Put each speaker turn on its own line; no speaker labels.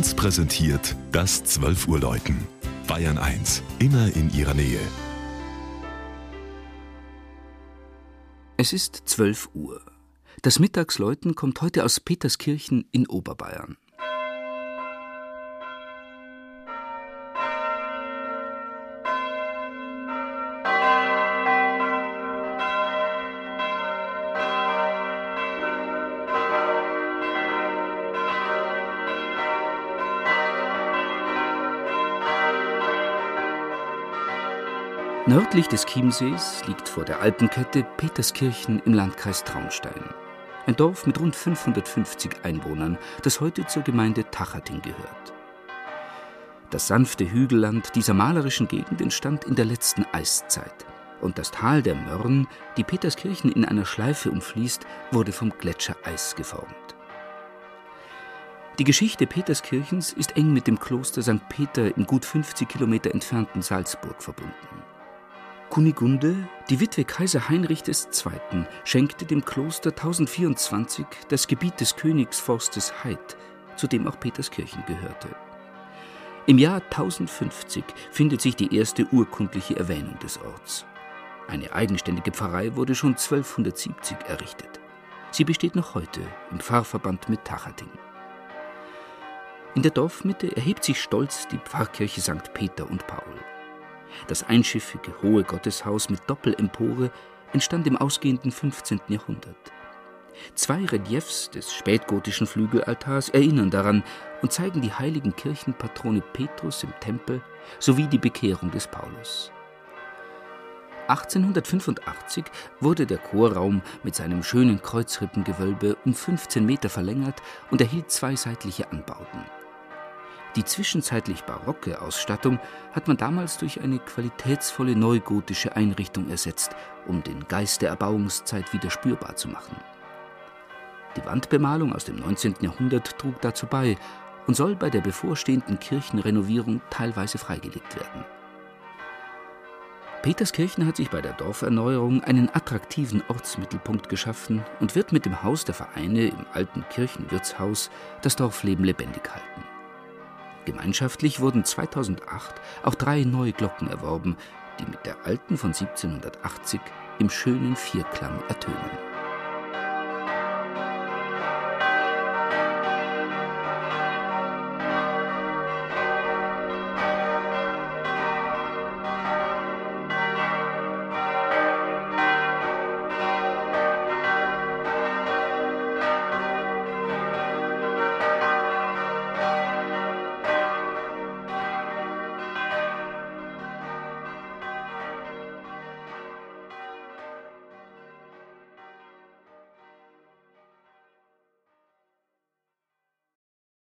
1 präsentiert das 12 Uhr Läuten. Bayern 1, immer in ihrer Nähe.
Es ist 12 Uhr. Das Mittagsläuten kommt heute aus Peterskirchen in Oberbayern. Nördlich des Chiemsees liegt vor der Alpenkette Peterskirchen im Landkreis Traunstein. Ein Dorf mit rund 550 Einwohnern, das heute zur Gemeinde Tachating gehört. Das sanfte Hügelland dieser malerischen Gegend entstand in der letzten Eiszeit. Und das Tal der Mörren, die Peterskirchen in einer Schleife umfließt, wurde vom Gletschereis geformt. Die Geschichte Peterskirchens ist eng mit dem Kloster St. Peter im gut 50 Kilometer entfernten Salzburg verbunden. Kunigunde, die Witwe Kaiser Heinrich II., schenkte dem Kloster 1024 das Gebiet des Königsforstes Heid, zu dem auch Peterskirchen gehörte. Im Jahr 1050 findet sich die erste urkundliche Erwähnung des Orts. Eine eigenständige Pfarrei wurde schon 1270 errichtet. Sie besteht noch heute im Pfarrverband mit Tachating. In der Dorfmitte erhebt sich stolz die Pfarrkirche St. Peter und Paul. Das einschiffige hohe Gotteshaus mit Doppelempore entstand im ausgehenden 15. Jahrhundert. Zwei Reliefs des spätgotischen Flügelaltars erinnern daran und zeigen die heiligen Kirchenpatrone Petrus im Tempel sowie die Bekehrung des Paulus. 1885 wurde der Chorraum mit seinem schönen Kreuzrippengewölbe um 15 Meter verlängert und erhielt zwei seitliche Anbauten. Die zwischenzeitlich barocke Ausstattung hat man damals durch eine qualitätsvolle neugotische Einrichtung ersetzt, um den Geist der Erbauungszeit wieder spürbar zu machen. Die Wandbemalung aus dem 19. Jahrhundert trug dazu bei und soll bei der bevorstehenden Kirchenrenovierung teilweise freigelegt werden. Peterskirchen hat sich bei der Dorferneuerung einen attraktiven Ortsmittelpunkt geschaffen und wird mit dem Haus der Vereine im alten Kirchenwirtshaus das Dorfleben lebendig halten. Gemeinschaftlich wurden 2008 auch drei neue Glocken erworben, die mit der alten von 1780 im schönen Vierklang ertönen.